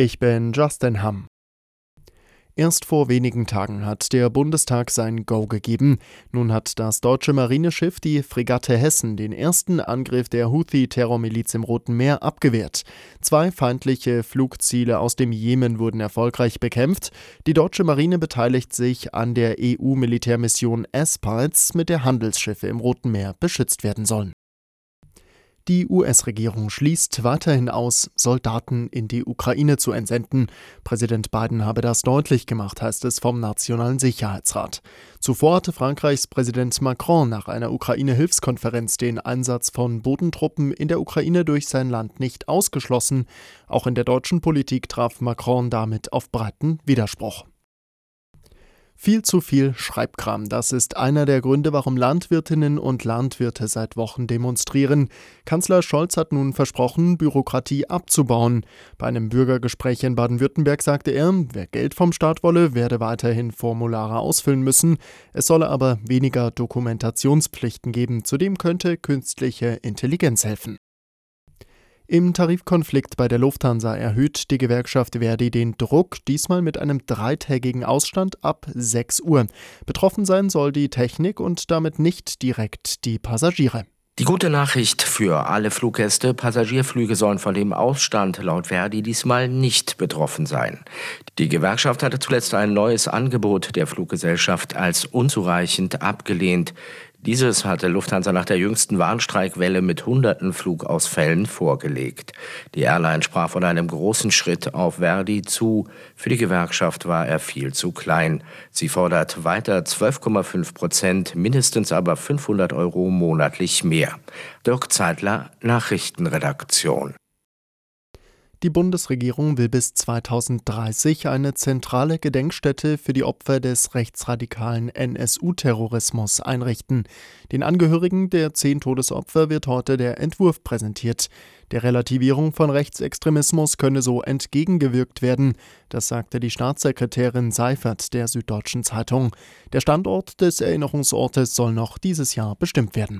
Ich bin Justin Hamm. Erst vor wenigen Tagen hat der Bundestag sein Go gegeben. Nun hat das deutsche Marineschiff die Fregatte Hessen den ersten Angriff der Houthi-Terrormiliz im Roten Meer abgewehrt. Zwei feindliche Flugziele aus dem Jemen wurden erfolgreich bekämpft. Die deutsche Marine beteiligt sich an der EU-Militärmission Aspides, mit der Handelsschiffe im Roten Meer beschützt werden sollen. Die US-Regierung schließt weiterhin aus, Soldaten in die Ukraine zu entsenden. Präsident Biden habe das deutlich gemacht, heißt es vom Nationalen Sicherheitsrat. Zuvor hatte Frankreichs Präsident Macron nach einer Ukraine-Hilfskonferenz den Einsatz von Bodentruppen in der Ukraine durch sein Land nicht ausgeschlossen. Auch in der deutschen Politik traf Macron damit auf breiten Widerspruch. Viel zu viel Schreibkram. Das ist einer der Gründe, warum Landwirtinnen und Landwirte seit Wochen demonstrieren. Kanzler Scholz hat nun versprochen, Bürokratie abzubauen. Bei einem Bürgergespräch in Baden-Württemberg sagte er, wer Geld vom Staat wolle, werde weiterhin Formulare ausfüllen müssen. Es solle aber weniger Dokumentationspflichten geben. Zudem könnte künstliche Intelligenz helfen. Im Tarifkonflikt bei der Lufthansa erhöht die Gewerkschaft Verdi den Druck, diesmal mit einem dreitägigen Ausstand ab 6 Uhr. Betroffen sein soll die Technik und damit nicht direkt die Passagiere. Die gute Nachricht für alle Fluggäste, Passagierflüge sollen von dem Ausstand laut Verdi diesmal nicht betroffen sein. Die Gewerkschaft hatte zuletzt ein neues Angebot der Fluggesellschaft als unzureichend abgelehnt. Dieses hatte Lufthansa nach der jüngsten Warnstreikwelle mit hunderten Flugausfällen vorgelegt. Die Airline sprach von einem großen Schritt auf Verdi zu. Für die Gewerkschaft war er viel zu klein. Sie fordert weiter 12,5 Prozent, mindestens aber 500 Euro monatlich mehr. Dirk Zeitler, Nachrichtenredaktion. Die Bundesregierung will bis 2030 eine zentrale Gedenkstätte für die Opfer des rechtsradikalen NSU-Terrorismus einrichten. Den Angehörigen der zehn Todesopfer wird heute der Entwurf präsentiert. Der Relativierung von Rechtsextremismus könne so entgegengewirkt werden, das sagte die Staatssekretärin Seifert der Süddeutschen Zeitung. Der Standort des Erinnerungsortes soll noch dieses Jahr bestimmt werden.